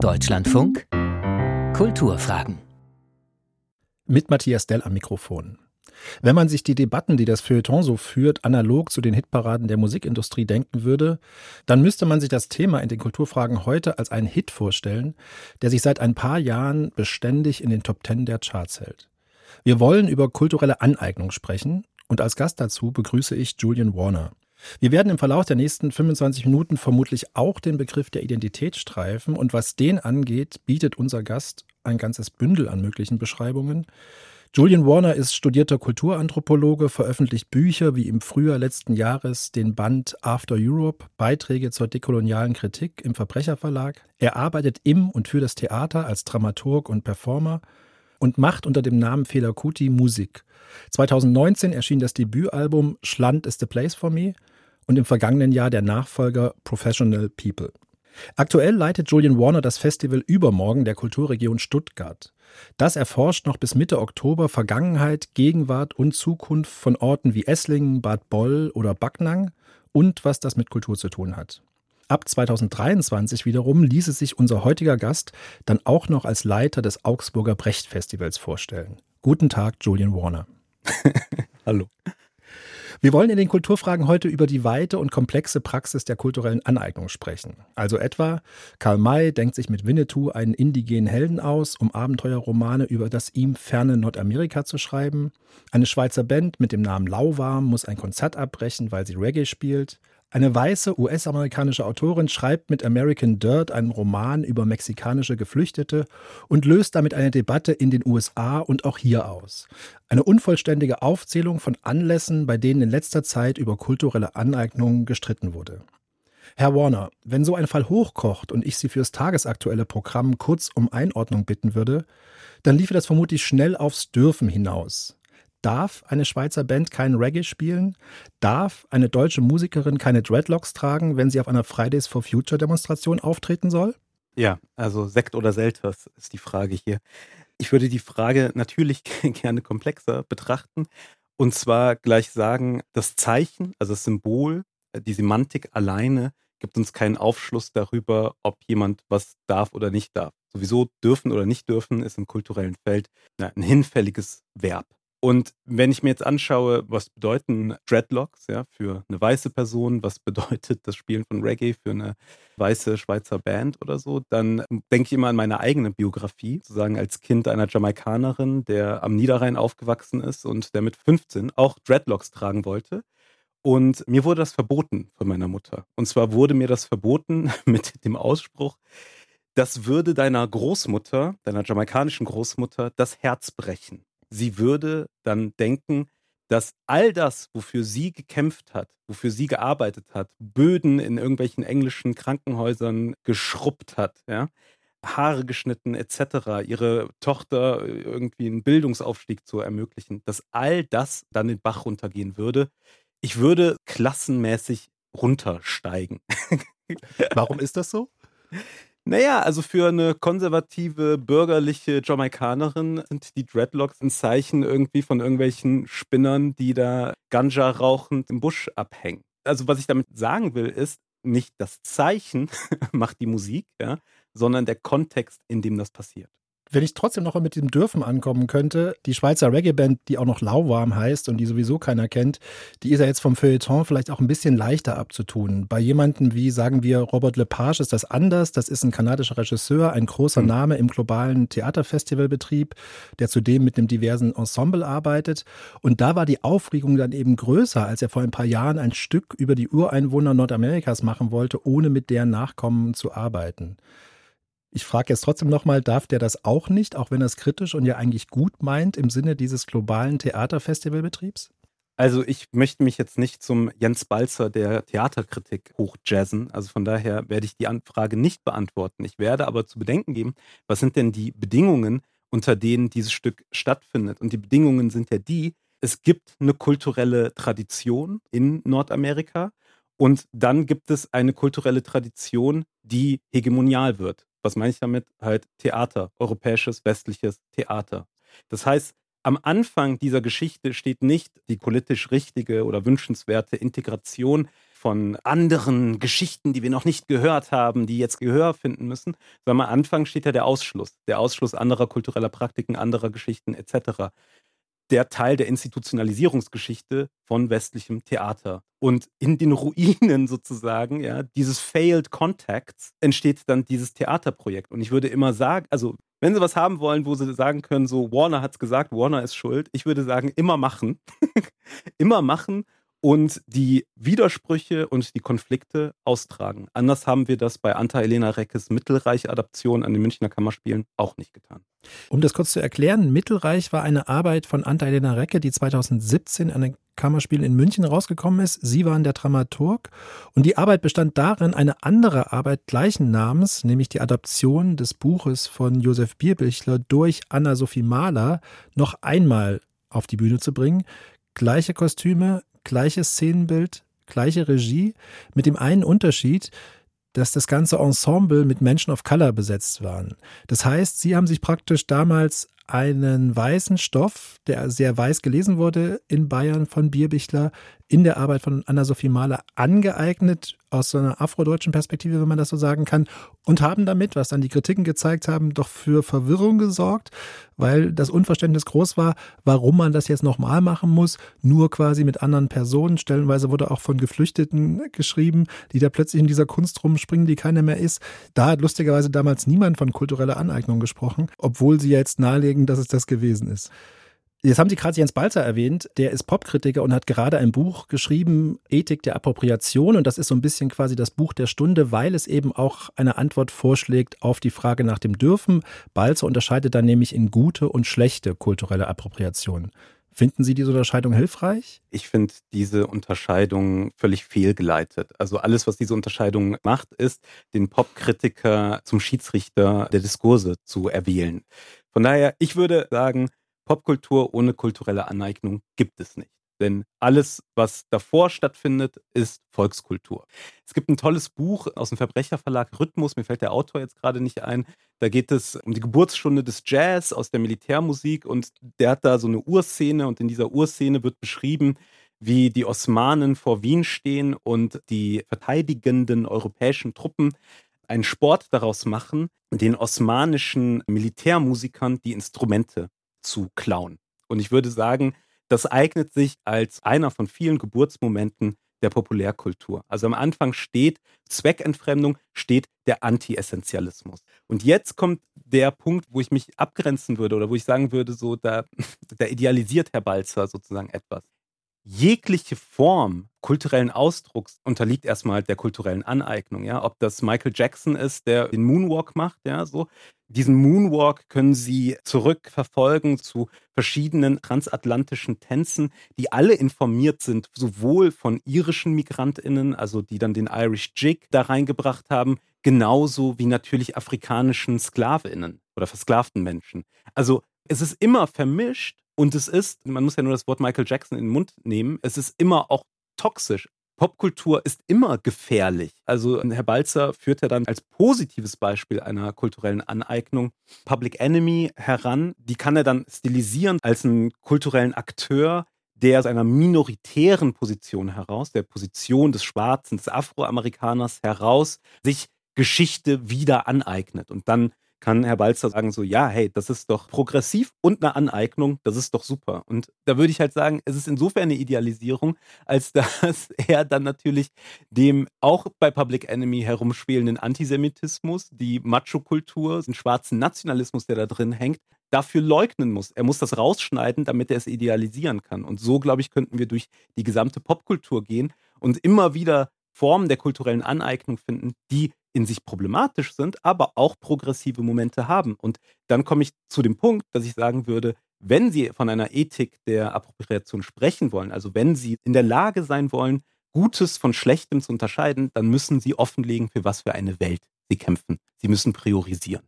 Deutschlandfunk Kulturfragen mit Matthias Dell am Mikrofon. Wenn man sich die Debatten, die das Feuilleton so führt, analog zu den Hitparaden der Musikindustrie denken würde, dann müsste man sich das Thema in den Kulturfragen heute als einen Hit vorstellen, der sich seit ein paar Jahren beständig in den Top Ten der Charts hält. Wir wollen über kulturelle Aneignung sprechen und als Gast dazu begrüße ich Julian Warner. Wir werden im Verlauf der nächsten 25 Minuten vermutlich auch den Begriff der Identität streifen und was den angeht, bietet unser Gast ein ganzes Bündel an möglichen Beschreibungen. Julian Warner ist studierter Kulturanthropologe, veröffentlicht Bücher wie im Frühjahr letzten Jahres den Band After Europe, Beiträge zur dekolonialen Kritik im Verbrecherverlag. Er arbeitet im und für das Theater als Dramaturg und Performer und macht unter dem Namen Fela Kuti Musik. 2019 erschien das Debütalbum Schland is the Place for Me und im vergangenen Jahr der Nachfolger Professional People. Aktuell leitet Julian Warner das Festival Übermorgen der Kulturregion Stuttgart. Das erforscht noch bis Mitte Oktober Vergangenheit, Gegenwart und Zukunft von Orten wie Esslingen, Bad Boll oder Backnang und was das mit Kultur zu tun hat. Ab 2023 wiederum ließe sich unser heutiger Gast dann auch noch als Leiter des Augsburger Brecht Festivals vorstellen. Guten Tag, Julian Warner. Hallo. Wir wollen in den Kulturfragen heute über die weite und komplexe Praxis der kulturellen Aneignung sprechen. Also etwa, Karl May denkt sich mit Winnetou einen indigenen Helden aus, um Abenteuerromane über das ihm ferne Nordamerika zu schreiben. Eine Schweizer Band mit dem Namen Lauwarm muss ein Konzert abbrechen, weil sie Reggae spielt. Eine weiße US-amerikanische Autorin schreibt mit American Dirt einen Roman über mexikanische Geflüchtete und löst damit eine Debatte in den USA und auch hier aus. Eine unvollständige Aufzählung von Anlässen, bei denen in letzter Zeit über kulturelle Aneignungen gestritten wurde. Herr Warner, wenn so ein Fall hochkocht und ich Sie fürs tagesaktuelle Programm kurz um Einordnung bitten würde, dann liefe das vermutlich schnell aufs Dürfen hinaus. Darf eine Schweizer Band keinen Reggae spielen? Darf eine deutsche Musikerin keine Dreadlocks tragen, wenn sie auf einer Fridays for Future Demonstration auftreten soll? Ja, also Sekt oder Selters ist die Frage hier. Ich würde die Frage natürlich gerne komplexer betrachten und zwar gleich sagen, das Zeichen, also das Symbol, die Semantik alleine gibt uns keinen Aufschluss darüber, ob jemand was darf oder nicht darf. Sowieso dürfen oder nicht dürfen ist im kulturellen Feld ein hinfälliges Verb. Und wenn ich mir jetzt anschaue, was bedeuten Dreadlocks ja, für eine weiße Person, was bedeutet das Spielen von Reggae für eine weiße Schweizer Band oder so, dann denke ich immer an meine eigene Biografie, sozusagen als Kind einer Jamaikanerin, der am Niederrhein aufgewachsen ist und der mit 15 auch Dreadlocks tragen wollte. Und mir wurde das verboten von meiner Mutter. Und zwar wurde mir das verboten mit dem Ausspruch, das würde deiner Großmutter, deiner jamaikanischen Großmutter, das Herz brechen sie würde dann denken, dass all das, wofür sie gekämpft hat, wofür sie gearbeitet hat, Böden in irgendwelchen englischen Krankenhäusern geschrubbt hat, ja, Haare geschnitten etc., ihre Tochter irgendwie einen Bildungsaufstieg zu ermöglichen, dass all das dann den Bach runtergehen würde. Ich würde klassenmäßig runtersteigen. Warum ist das so? Naja, also für eine konservative, bürgerliche Jamaikanerin sind die Dreadlocks ein Zeichen irgendwie von irgendwelchen Spinnern, die da Ganja rauchend im Busch abhängen. Also was ich damit sagen will, ist, nicht das Zeichen macht die Musik, ja, sondern der Kontext, in dem das passiert. Wenn ich trotzdem noch mit dem Dürfen ankommen könnte, die Schweizer Reggae-Band, die auch noch Lauwarm heißt und die sowieso keiner kennt, die ist ja jetzt vom Feuilleton vielleicht auch ein bisschen leichter abzutun. Bei jemandem wie, sagen wir, Robert Lepage ist das anders. Das ist ein kanadischer Regisseur, ein großer mhm. Name im globalen Theaterfestivalbetrieb, der zudem mit einem diversen Ensemble arbeitet. Und da war die Aufregung dann eben größer, als er vor ein paar Jahren ein Stück über die Ureinwohner Nordamerikas machen wollte, ohne mit deren Nachkommen zu arbeiten. Ich frage jetzt trotzdem nochmal, darf der das auch nicht, auch wenn er es kritisch und ja eigentlich gut meint im Sinne dieses globalen Theaterfestivalbetriebs? Also ich möchte mich jetzt nicht zum Jens Balzer der Theaterkritik hochjazzen. Also von daher werde ich die Anfrage nicht beantworten. Ich werde aber zu bedenken geben, was sind denn die Bedingungen, unter denen dieses Stück stattfindet. Und die Bedingungen sind ja die, es gibt eine kulturelle Tradition in Nordamerika und dann gibt es eine kulturelle Tradition, die hegemonial wird. Was meine ich damit? Halt Theater, europäisches, westliches Theater. Das heißt, am Anfang dieser Geschichte steht nicht die politisch richtige oder wünschenswerte Integration von anderen Geschichten, die wir noch nicht gehört haben, die jetzt Gehör finden müssen, sondern am Anfang steht ja der Ausschluss, der Ausschluss anderer kultureller Praktiken, anderer Geschichten etc der Teil der Institutionalisierungsgeschichte von westlichem Theater. Und in den Ruinen sozusagen, ja, dieses Failed Contacts entsteht dann dieses Theaterprojekt. Und ich würde immer sagen, also wenn Sie was haben wollen, wo Sie sagen können, so Warner hat es gesagt, Warner ist schuld, ich würde sagen, immer machen. immer machen und die Widersprüche und die Konflikte austragen. Anders haben wir das bei Anta-Elena Reckes Mittelreich-Adaption an den Münchner Kammerspielen auch nicht getan. Um das kurz zu erklären, Mittelreich war eine Arbeit von Anta-Elena Recke, die 2017 an den Kammerspielen in München rausgekommen ist. Sie waren der Dramaturg und die Arbeit bestand darin, eine andere Arbeit gleichen Namens, nämlich die Adaption des Buches von Josef Bierbichler durch Anna-Sophie Mahler, noch einmal auf die Bühne zu bringen. Gleiche Kostüme, gleiches Szenenbild, gleiche Regie, mit dem einen Unterschied, dass das ganze Ensemble mit Menschen of Color besetzt waren. Das heißt, sie haben sich praktisch damals einen weißen Stoff, der sehr weiß gelesen wurde in Bayern von Bierbichler, in der Arbeit von Anna-Sophie Mahler angeeignet, aus so einer afrodeutschen Perspektive, wenn man das so sagen kann, und haben damit, was dann die Kritiken gezeigt haben, doch für Verwirrung gesorgt, weil das Unverständnis groß war, warum man das jetzt nochmal machen muss, nur quasi mit anderen Personen. Stellenweise wurde auch von Geflüchteten geschrieben, die da plötzlich in dieser Kunst rumspringen, die keiner mehr ist. Da hat lustigerweise damals niemand von kultureller Aneignung gesprochen, obwohl sie jetzt nahelegen, dass es das gewesen ist. Jetzt haben Sie gerade Jens Balzer erwähnt, der ist Popkritiker und hat gerade ein Buch geschrieben, Ethik der Appropriation. Und das ist so ein bisschen quasi das Buch der Stunde, weil es eben auch eine Antwort vorschlägt auf die Frage nach dem Dürfen. Balzer unterscheidet dann nämlich in gute und schlechte kulturelle Appropriation. Finden Sie diese Unterscheidung hilfreich? Ich finde diese Unterscheidung völlig fehlgeleitet. Also alles, was diese Unterscheidung macht, ist, den Popkritiker zum Schiedsrichter der Diskurse zu erwählen. Von daher, ich würde sagen, Popkultur ohne kulturelle Aneignung gibt es nicht. Denn alles, was davor stattfindet, ist Volkskultur. Es gibt ein tolles Buch aus dem Verbrecherverlag Rhythmus, mir fällt der Autor jetzt gerade nicht ein. Da geht es um die Geburtsstunde des Jazz aus der Militärmusik und der hat da so eine Urszene und in dieser Urszene wird beschrieben, wie die Osmanen vor Wien stehen und die verteidigenden europäischen Truppen einen Sport daraus machen, den osmanischen Militärmusikern die Instrumente zu klauen. Und ich würde sagen, das eignet sich als einer von vielen Geburtsmomenten der Populärkultur. Also am Anfang steht Zweckentfremdung, steht der Anti-Essentialismus. Und jetzt kommt der Punkt, wo ich mich abgrenzen würde oder wo ich sagen würde, so da, da idealisiert Herr Balzer sozusagen etwas. Jegliche Form kulturellen Ausdrucks unterliegt erstmal der kulturellen Aneignung, ja. Ob das Michael Jackson ist, der den Moonwalk macht, ja, so. Diesen Moonwalk können Sie zurückverfolgen zu verschiedenen transatlantischen Tänzen, die alle informiert sind, sowohl von irischen MigrantInnen, also die dann den Irish Jig da reingebracht haben, genauso wie natürlich afrikanischen SklavInnen oder versklavten Menschen. Also es ist immer vermischt und es ist, man muss ja nur das Wort Michael Jackson in den Mund nehmen, es ist immer auch toxisch. Popkultur ist immer gefährlich. Also Herr Balzer führt ja dann als positives Beispiel einer kulturellen Aneignung Public Enemy heran. Die kann er dann stilisieren als einen kulturellen Akteur, der aus einer minoritären Position heraus, der Position des Schwarzen, des Afroamerikaners heraus, sich Geschichte wieder aneignet und dann kann Herr Balzer sagen so, ja, hey, das ist doch progressiv und eine Aneignung, das ist doch super. Und da würde ich halt sagen, es ist insofern eine Idealisierung, als dass er dann natürlich dem auch bei Public Enemy herumspielenden Antisemitismus, die Macho-Kultur, den schwarzen Nationalismus, der da drin hängt, dafür leugnen muss. Er muss das rausschneiden, damit er es idealisieren kann. Und so, glaube ich, könnten wir durch die gesamte Popkultur gehen und immer wieder Formen der kulturellen Aneignung finden, die in sich problematisch sind, aber auch progressive Momente haben. Und dann komme ich zu dem Punkt, dass ich sagen würde, wenn Sie von einer Ethik der Appropriation sprechen wollen, also wenn Sie in der Lage sein wollen, Gutes von Schlechtem zu unterscheiden, dann müssen Sie offenlegen, für was für eine Welt Sie kämpfen. Sie müssen priorisieren.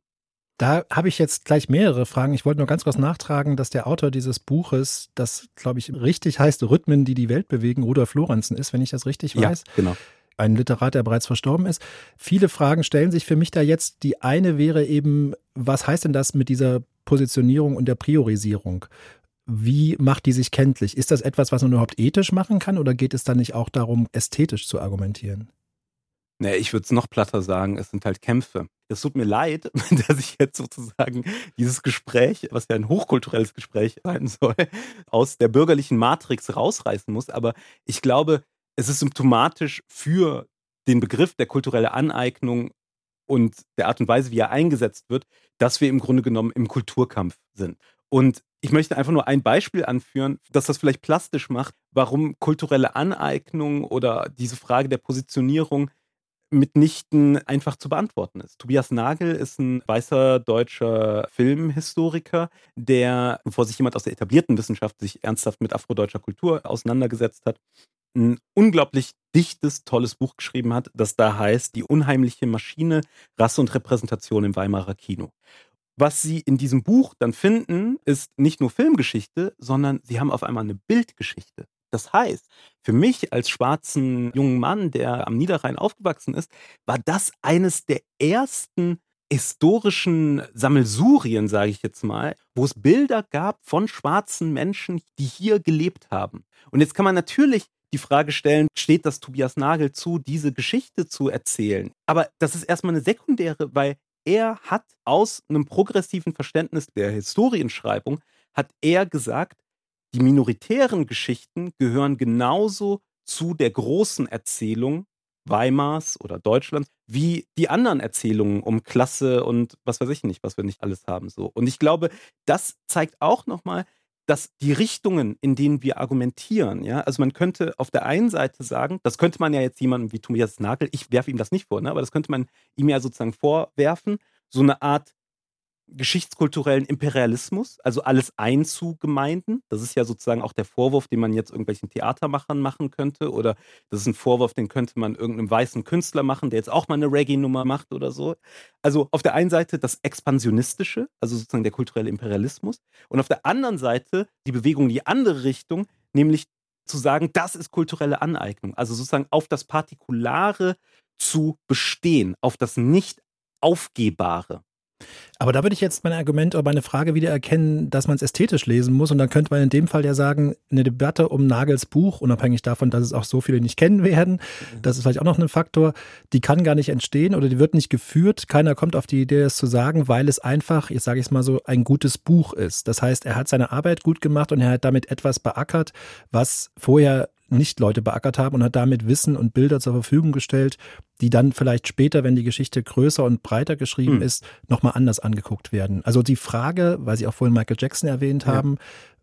Da habe ich jetzt gleich mehrere Fragen. Ich wollte nur ganz kurz nachtragen, dass der Autor dieses Buches, das glaube ich richtig heißt, Rhythmen, die die Welt bewegen, Rudolf Lorenzen ist, wenn ich das richtig weiß. Ja, genau ein Literat, der bereits verstorben ist. Viele Fragen stellen sich für mich da jetzt. Die eine wäre eben, was heißt denn das mit dieser Positionierung und der Priorisierung? wie macht die sich kenntlich? Ist das etwas, was man überhaupt ethisch machen kann oder geht es dann nicht auch darum, ästhetisch zu argumentieren? Nee, ich würde es noch platter sagen, es sind halt Kämpfe. Es tut mir leid, dass ich jetzt sozusagen dieses Gespräch, was ja ein hochkulturelles Gespräch sein soll, aus der bürgerlichen Matrix rausreißen muss. Aber ich glaube, es ist symptomatisch für den Begriff der kulturelle Aneignung und der Art und Weise, wie er eingesetzt wird, dass wir im Grunde genommen im Kulturkampf sind. Und ich möchte einfach nur ein Beispiel anführen, dass das vielleicht plastisch macht, warum kulturelle Aneignung oder diese Frage der Positionierung mitnichten einfach zu beantworten ist. Tobias Nagel ist ein weißer deutscher Filmhistoriker, der, bevor sich jemand aus der etablierten Wissenschaft sich ernsthaft mit afrodeutscher Kultur auseinandergesetzt hat, ein unglaublich dichtes, tolles Buch geschrieben hat, das da heißt Die unheimliche Maschine, Rasse und Repräsentation im Weimarer Kino. Was Sie in diesem Buch dann finden, ist nicht nur Filmgeschichte, sondern Sie haben auf einmal eine Bildgeschichte. Das heißt, für mich als schwarzen jungen Mann, der am Niederrhein aufgewachsen ist, war das eines der ersten historischen Sammelsurien, sage ich jetzt mal, wo es Bilder gab von schwarzen Menschen, die hier gelebt haben. Und jetzt kann man natürlich die Frage stellen, steht das Tobias Nagel zu, diese Geschichte zu erzählen? Aber das ist erstmal eine sekundäre, weil er hat aus einem progressiven Verständnis der Historienschreibung, hat er gesagt, die minoritären Geschichten gehören genauso zu der großen Erzählung Weimars oder Deutschlands, wie die anderen Erzählungen um Klasse und was weiß ich nicht, was wir nicht alles haben so. Und ich glaube, das zeigt auch nochmal, dass die Richtungen, in denen wir argumentieren, ja, also man könnte auf der einen Seite sagen, das könnte man ja jetzt jemandem wie Tobias Nagel, ich werfe ihm das nicht vor, ne, aber das könnte man ihm ja sozusagen vorwerfen, so eine Art geschichtskulturellen Imperialismus, also alles einzugemeinden. Das ist ja sozusagen auch der Vorwurf, den man jetzt irgendwelchen Theatermachern machen könnte. Oder das ist ein Vorwurf, den könnte man irgendeinem weißen Künstler machen, der jetzt auch mal eine Reggae-Nummer macht oder so. Also auf der einen Seite das Expansionistische, also sozusagen der kulturelle Imperialismus. Und auf der anderen Seite die Bewegung in die andere Richtung, nämlich zu sagen, das ist kulturelle Aneignung. Also sozusagen auf das Partikulare zu bestehen, auf das nicht Aufgehbare. Aber da würde ich jetzt mein Argument oder meine Frage wieder erkennen, dass man es ästhetisch lesen muss. Und dann könnte man in dem Fall ja sagen, eine Debatte um Nagels Buch, unabhängig davon, dass es auch so viele nicht kennen werden, mhm. das ist vielleicht auch noch ein Faktor, die kann gar nicht entstehen oder die wird nicht geführt. Keiner kommt auf die Idee, es zu sagen, weil es einfach, jetzt sage ich es mal so, ein gutes Buch ist. Das heißt, er hat seine Arbeit gut gemacht und er hat damit etwas beackert, was vorher nicht Leute beackert haben und hat damit Wissen und Bilder zur Verfügung gestellt, die dann vielleicht später, wenn die Geschichte größer und breiter geschrieben hm. ist, nochmal anders angeguckt werden. Also die Frage, weil Sie auch vorhin Michael Jackson erwähnt ja. haben,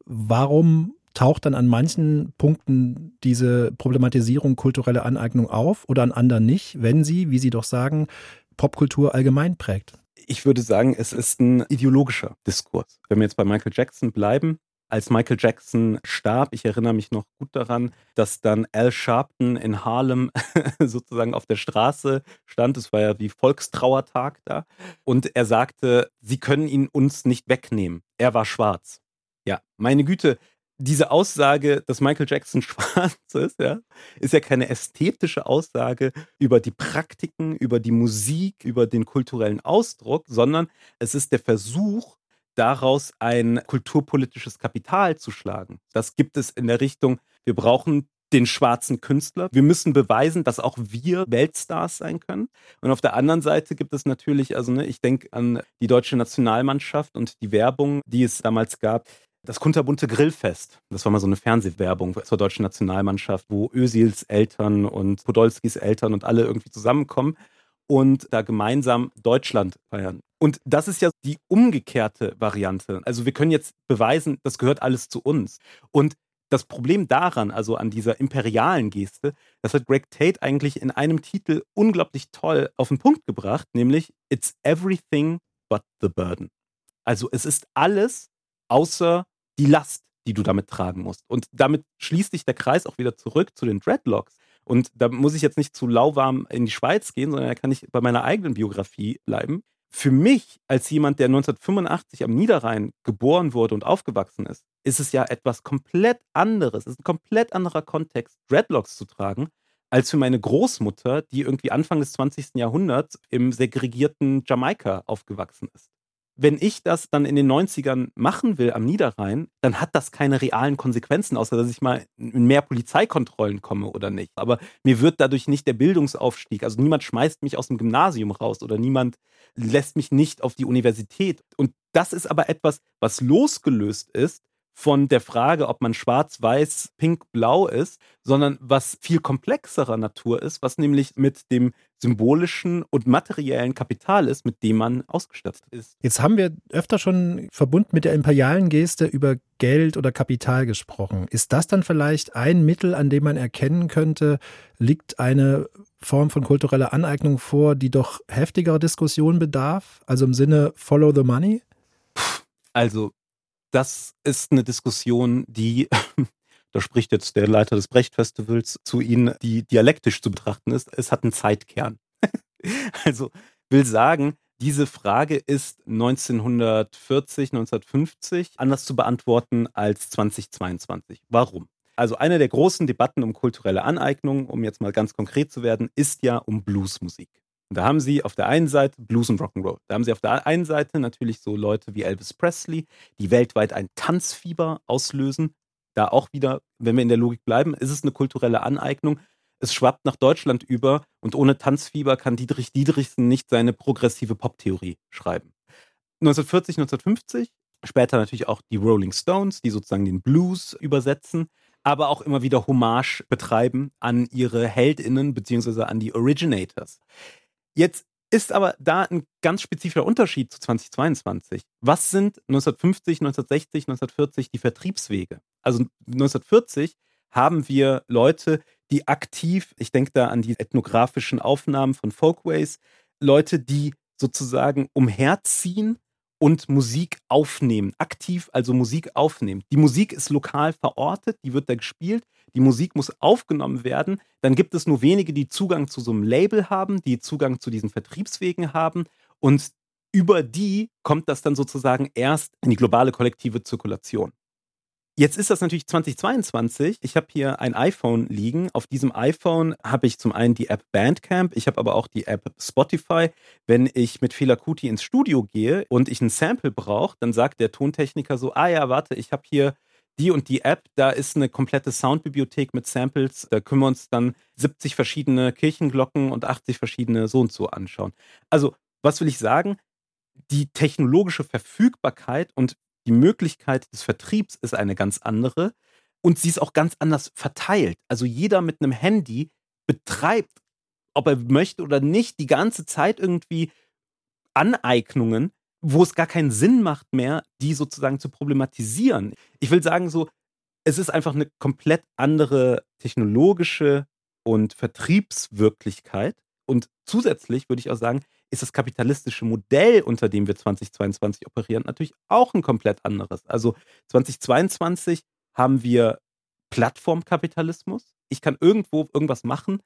warum taucht dann an manchen Punkten diese Problematisierung kulturelle Aneignung auf oder an anderen nicht, wenn sie, wie Sie doch sagen, Popkultur allgemein prägt? Ich würde sagen, es ist ein ideologischer Diskurs. Wenn wir jetzt bei Michael Jackson bleiben, als Michael Jackson starb, ich erinnere mich noch gut daran, dass dann Al Sharpton in Harlem sozusagen auf der Straße stand. Es war ja wie Volkstrauertag da. Und er sagte, sie können ihn uns nicht wegnehmen. Er war schwarz. Ja, meine Güte, diese Aussage, dass Michael Jackson schwarz ist, ja, ist ja keine ästhetische Aussage über die Praktiken, über die Musik, über den kulturellen Ausdruck, sondern es ist der Versuch, daraus ein kulturpolitisches Kapital zu schlagen. Das gibt es in der Richtung, wir brauchen den schwarzen Künstler. Wir müssen beweisen, dass auch wir Weltstars sein können. Und auf der anderen Seite gibt es natürlich, also ne, ich denke an die deutsche Nationalmannschaft und die Werbung, die es damals gab. Das kunterbunte Grillfest. Das war mal so eine Fernsehwerbung zur deutschen Nationalmannschaft, wo Ösils Eltern und Podolskis Eltern und alle irgendwie zusammenkommen und da gemeinsam Deutschland feiern. Und das ist ja die umgekehrte Variante. Also wir können jetzt beweisen, das gehört alles zu uns. Und das Problem daran, also an dieser imperialen Geste, das hat Greg Tate eigentlich in einem Titel unglaublich toll auf den Punkt gebracht, nämlich It's everything but the burden. Also es ist alles außer die Last, die du damit tragen musst. Und damit schließt sich der Kreis auch wieder zurück zu den Dreadlocks. Und da muss ich jetzt nicht zu lauwarm in die Schweiz gehen, sondern da kann ich bei meiner eigenen Biografie bleiben. Für mich, als jemand, der 1985 am Niederrhein geboren wurde und aufgewachsen ist, ist es ja etwas komplett anderes. Es ist ein komplett anderer Kontext, Dreadlocks zu tragen, als für meine Großmutter, die irgendwie Anfang des 20. Jahrhunderts im segregierten Jamaika aufgewachsen ist. Wenn ich das dann in den 90ern machen will am Niederrhein, dann hat das keine realen Konsequenzen, außer dass ich mal in mehr Polizeikontrollen komme oder nicht. Aber mir wird dadurch nicht der Bildungsaufstieg, also niemand schmeißt mich aus dem Gymnasium raus oder niemand lässt mich nicht auf die Universität. Und das ist aber etwas, was losgelöst ist von der Frage, ob man schwarz, weiß, pink, blau ist, sondern was viel komplexerer Natur ist, was nämlich mit dem symbolischen und materiellen Kapital ist, mit dem man ausgestattet ist. Jetzt haben wir öfter schon verbunden mit der imperialen Geste über Geld oder Kapital gesprochen. Ist das dann vielleicht ein Mittel, an dem man erkennen könnte, liegt eine Form von kultureller Aneignung vor, die doch heftigerer Diskussion bedarf? Also im Sinne Follow the Money? Also das ist eine Diskussion, die, da spricht jetzt der Leiter des Brecht-Festivals zu Ihnen, die dialektisch zu betrachten ist. Es hat einen Zeitkern. also will sagen, diese Frage ist 1940, 1950 anders zu beantworten als 2022. Warum? Also eine der großen Debatten um kulturelle Aneignung, um jetzt mal ganz konkret zu werden, ist ja um Bluesmusik. Und da haben sie auf der einen Seite Blues und Rock'n'Roll. Da haben sie auf der einen Seite natürlich so Leute wie Elvis Presley, die weltweit ein Tanzfieber auslösen. Da auch wieder, wenn wir in der Logik bleiben, ist es eine kulturelle Aneignung. Es schwappt nach Deutschland über und ohne Tanzfieber kann Dietrich Dietrichsen nicht seine progressive Poptheorie schreiben. 1940, 1950, später natürlich auch die Rolling Stones, die sozusagen den Blues übersetzen aber auch immer wieder Hommage betreiben an ihre Heldinnen beziehungsweise an die Originators. Jetzt ist aber da ein ganz spezifischer Unterschied zu 2022. Was sind 1950, 1960, 1940 die Vertriebswege? Also 1940 haben wir Leute, die aktiv, ich denke da an die ethnografischen Aufnahmen von Folkways, Leute, die sozusagen umherziehen und Musik aufnehmen, aktiv also Musik aufnehmen. Die Musik ist lokal verortet, die wird da gespielt, die Musik muss aufgenommen werden. Dann gibt es nur wenige, die Zugang zu so einem Label haben, die Zugang zu diesen Vertriebswegen haben und über die kommt das dann sozusagen erst in die globale kollektive Zirkulation. Jetzt ist das natürlich 2022. Ich habe hier ein iPhone liegen. Auf diesem iPhone habe ich zum einen die App Bandcamp, ich habe aber auch die App Spotify. Wenn ich mit Fela ins Studio gehe und ich ein Sample brauche, dann sagt der Tontechniker so, ah ja, warte, ich habe hier die und die App, da ist eine komplette Soundbibliothek mit Samples. Da können wir uns dann 70 verschiedene Kirchenglocken und 80 verschiedene so und so anschauen. Also, was will ich sagen? Die technologische Verfügbarkeit und die Möglichkeit des Vertriebs ist eine ganz andere und sie ist auch ganz anders verteilt. Also jeder mit einem Handy betreibt, ob er möchte oder nicht, die ganze Zeit irgendwie Aneignungen, wo es gar keinen Sinn macht mehr, die sozusagen zu problematisieren. Ich will sagen, so, es ist einfach eine komplett andere technologische und Vertriebswirklichkeit. Und zusätzlich würde ich auch sagen, ist das kapitalistische Modell, unter dem wir 2022 operieren, natürlich auch ein komplett anderes. Also 2022 haben wir Plattformkapitalismus. Ich kann irgendwo irgendwas machen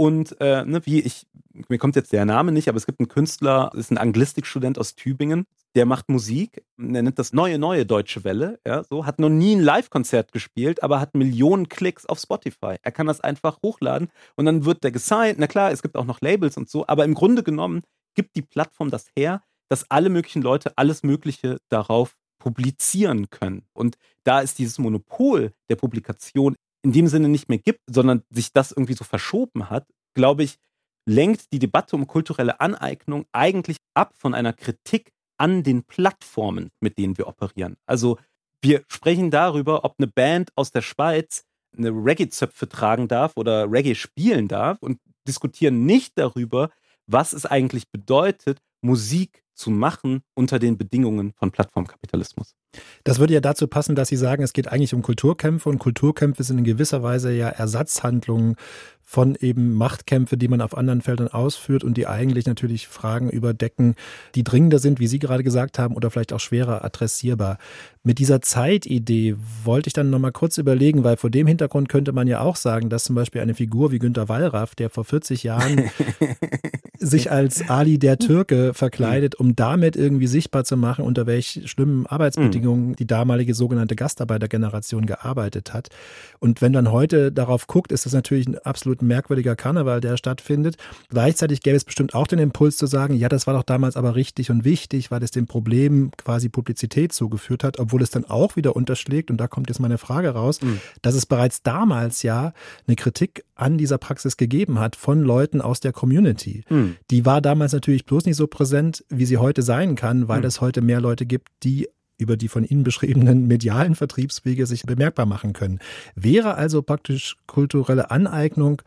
und äh, ne, wie ich, mir kommt jetzt der Name nicht, aber es gibt einen Künstler, ist ein Anglistikstudent aus Tübingen, der macht Musik, der nennt das neue, neue Deutsche Welle, ja, so, hat noch nie ein Live-Konzert gespielt, aber hat Millionen Klicks auf Spotify. Er kann das einfach hochladen und dann wird der gesigned. Na klar, es gibt auch noch Labels und so, aber im Grunde genommen gibt die Plattform das her, dass alle möglichen Leute alles Mögliche darauf publizieren können. Und da ist dieses Monopol der Publikation in dem Sinne nicht mehr gibt, sondern sich das irgendwie so verschoben hat, glaube ich, lenkt die Debatte um kulturelle Aneignung eigentlich ab von einer Kritik an den Plattformen, mit denen wir operieren. Also wir sprechen darüber, ob eine Band aus der Schweiz eine Reggae-Zöpfe tragen darf oder Reggae spielen darf und diskutieren nicht darüber, was es eigentlich bedeutet, Musik zu machen unter den Bedingungen von Plattformkapitalismus. Das würde ja dazu passen, dass Sie sagen, es geht eigentlich um Kulturkämpfe und Kulturkämpfe sind in gewisser Weise ja Ersatzhandlungen von eben Machtkämpfe, die man auf anderen Feldern ausführt und die eigentlich natürlich Fragen überdecken, die dringender sind, wie Sie gerade gesagt haben, oder vielleicht auch schwerer adressierbar. Mit dieser Zeitidee wollte ich dann nochmal kurz überlegen, weil vor dem Hintergrund könnte man ja auch sagen, dass zum Beispiel eine Figur wie Günter Wallraff, der vor 40 Jahren sich als Ali der Türke verkleidet, um damit irgendwie sichtbar zu machen, unter welch schlimmen Arbeitsbedingungen Bedingungen die damalige sogenannte Gastarbeitergeneration gearbeitet hat. Und wenn man heute darauf guckt, ist das natürlich ein absolut merkwürdiger Karneval, der stattfindet. Gleichzeitig gäbe es bestimmt auch den Impuls zu sagen, ja, das war doch damals aber richtig und wichtig, weil es dem Problem quasi Publizität zugeführt hat, obwohl es dann auch wieder unterschlägt, und da kommt jetzt meine Frage raus, mhm. dass es bereits damals ja eine Kritik an dieser Praxis gegeben hat von Leuten aus der Community. Mhm. Die war damals natürlich bloß nicht so präsent, wie sie heute sein kann, weil mhm. es heute mehr Leute gibt, die über die von Ihnen beschriebenen medialen Vertriebswege sich bemerkbar machen können. Wäre also praktisch kulturelle Aneignung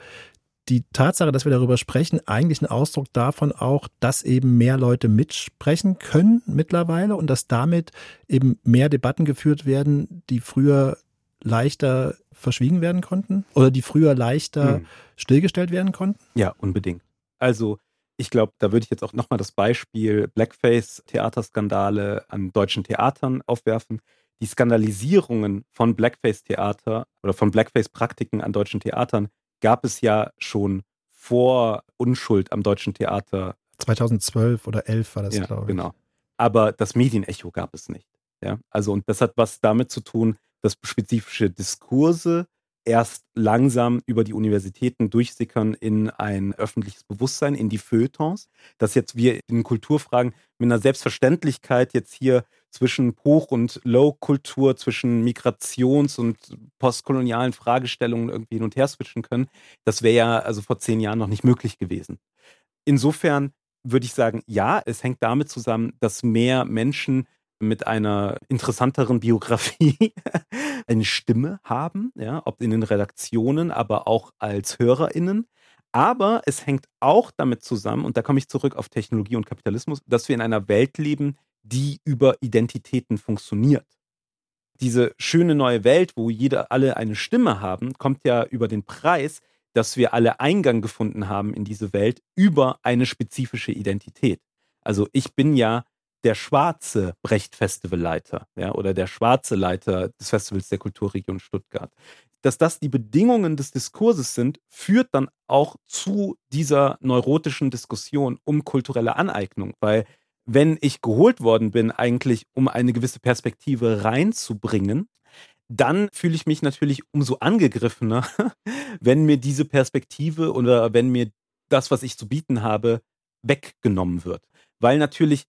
die Tatsache, dass wir darüber sprechen, eigentlich ein Ausdruck davon auch, dass eben mehr Leute mitsprechen können mittlerweile und dass damit eben mehr Debatten geführt werden, die früher leichter verschwiegen werden konnten oder die früher leichter hm. stillgestellt werden konnten? Ja, unbedingt. Also ich glaube, da würde ich jetzt auch nochmal das Beispiel Blackface-Theaterskandale an deutschen Theatern aufwerfen. Die Skandalisierungen von Blackface-Theater oder von Blackface-Praktiken an deutschen Theatern gab es ja schon vor Unschuld am deutschen Theater. 2012 oder 11 war das, ja, glaube ich. Genau. Aber das Medienecho gab es nicht. Ja, also und das hat was damit zu tun, dass spezifische Diskurse erst langsam über die Universitäten durchsickern in ein öffentliches Bewusstsein, in die Feuilletons, dass jetzt wir in Kulturfragen mit einer Selbstverständlichkeit jetzt hier zwischen Hoch- und Low-Kultur, zwischen Migrations- und postkolonialen Fragestellungen irgendwie hin und her switchen können. Das wäre ja also vor zehn Jahren noch nicht möglich gewesen. Insofern würde ich sagen, ja, es hängt damit zusammen, dass mehr Menschen mit einer interessanteren Biografie eine Stimme haben, ja, ob in den Redaktionen, aber auch als HörerInnen. Aber es hängt auch damit zusammen, und da komme ich zurück auf Technologie und Kapitalismus, dass wir in einer Welt leben, die über Identitäten funktioniert. Diese schöne neue Welt, wo jeder alle eine Stimme haben, kommt ja über den Preis, dass wir alle Eingang gefunden haben in diese Welt über eine spezifische Identität. Also ich bin ja der schwarze Brecht-Festivalleiter ja, oder der schwarze Leiter des Festivals der Kulturregion Stuttgart. Dass das die Bedingungen des Diskurses sind, führt dann auch zu dieser neurotischen Diskussion um kulturelle Aneignung, weil wenn ich geholt worden bin, eigentlich um eine gewisse Perspektive reinzubringen, dann fühle ich mich natürlich umso angegriffener, wenn mir diese Perspektive oder wenn mir das, was ich zu bieten habe, weggenommen wird. Weil natürlich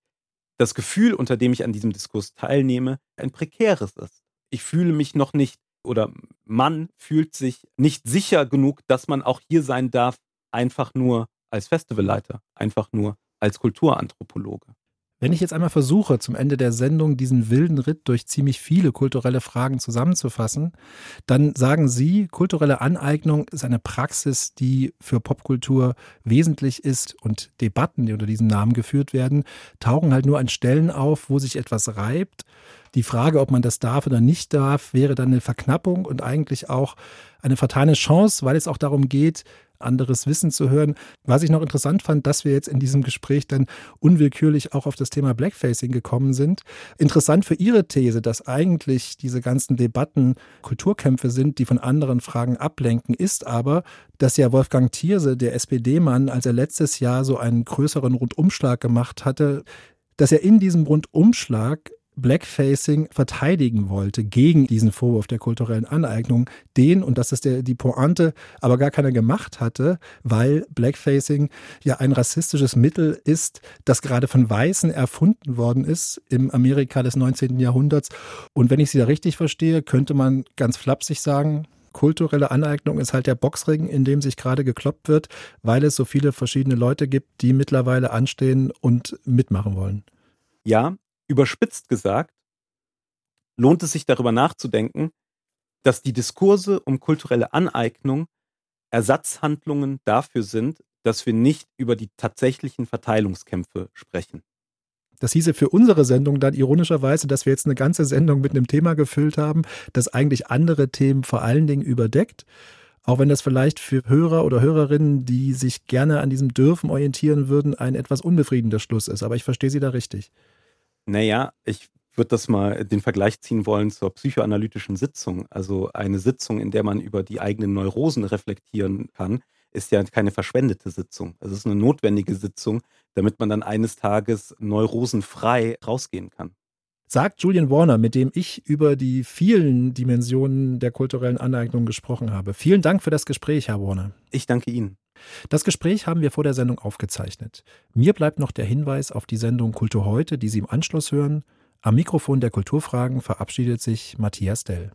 das Gefühl, unter dem ich an diesem Diskurs teilnehme, ein prekäres ist. Ich fühle mich noch nicht oder man fühlt sich nicht sicher genug, dass man auch hier sein darf, einfach nur als Festivalleiter, einfach nur als Kulturanthropologe. Wenn ich jetzt einmal versuche, zum Ende der Sendung diesen wilden Ritt durch ziemlich viele kulturelle Fragen zusammenzufassen, dann sagen Sie, kulturelle Aneignung ist eine Praxis, die für Popkultur wesentlich ist und Debatten, die unter diesem Namen geführt werden, tauchen halt nur an Stellen auf, wo sich etwas reibt. Die Frage, ob man das darf oder nicht darf, wäre dann eine Verknappung und eigentlich auch eine vertane Chance, weil es auch darum geht, anderes Wissen zu hören. Was ich noch interessant fand, dass wir jetzt in diesem Gespräch dann unwillkürlich auch auf das Thema Blackfacing gekommen sind. Interessant für Ihre These, dass eigentlich diese ganzen Debatten Kulturkämpfe sind, die von anderen Fragen ablenken, ist aber, dass ja Wolfgang Thierse, der SPD-Mann, als er letztes Jahr so einen größeren Rundumschlag gemacht hatte, dass er in diesem Rundumschlag Blackfacing verteidigen wollte gegen diesen Vorwurf der kulturellen Aneignung, den, und das ist der, die Pointe, aber gar keiner gemacht hatte, weil Blackfacing ja ein rassistisches Mittel ist, das gerade von Weißen erfunden worden ist im Amerika des 19. Jahrhunderts. Und wenn ich Sie da richtig verstehe, könnte man ganz flapsig sagen, kulturelle Aneignung ist halt der Boxring, in dem sich gerade gekloppt wird, weil es so viele verschiedene Leute gibt, die mittlerweile anstehen und mitmachen wollen. Ja, Überspitzt gesagt, lohnt es sich darüber nachzudenken, dass die Diskurse um kulturelle Aneignung Ersatzhandlungen dafür sind, dass wir nicht über die tatsächlichen Verteilungskämpfe sprechen. Das hieße für unsere Sendung dann ironischerweise, dass wir jetzt eine ganze Sendung mit einem Thema gefüllt haben, das eigentlich andere Themen vor allen Dingen überdeckt. Auch wenn das vielleicht für Hörer oder Hörerinnen, die sich gerne an diesem Dürfen orientieren würden, ein etwas unbefriedigender Schluss ist. Aber ich verstehe Sie da richtig. Naja, ich würde das mal den Vergleich ziehen wollen zur psychoanalytischen Sitzung. Also eine Sitzung, in der man über die eigenen Neurosen reflektieren kann, ist ja keine verschwendete Sitzung. Es ist eine notwendige Sitzung, damit man dann eines Tages neurosenfrei rausgehen kann. sagt Julian Warner, mit dem ich über die vielen Dimensionen der kulturellen Aneignung gesprochen habe. Vielen Dank für das Gespräch, Herr Warner. Ich danke Ihnen. Das Gespräch haben wir vor der Sendung aufgezeichnet. Mir bleibt noch der Hinweis auf die Sendung Kultur heute, die Sie im Anschluss hören. Am Mikrofon der Kulturfragen verabschiedet sich Matthias Dell.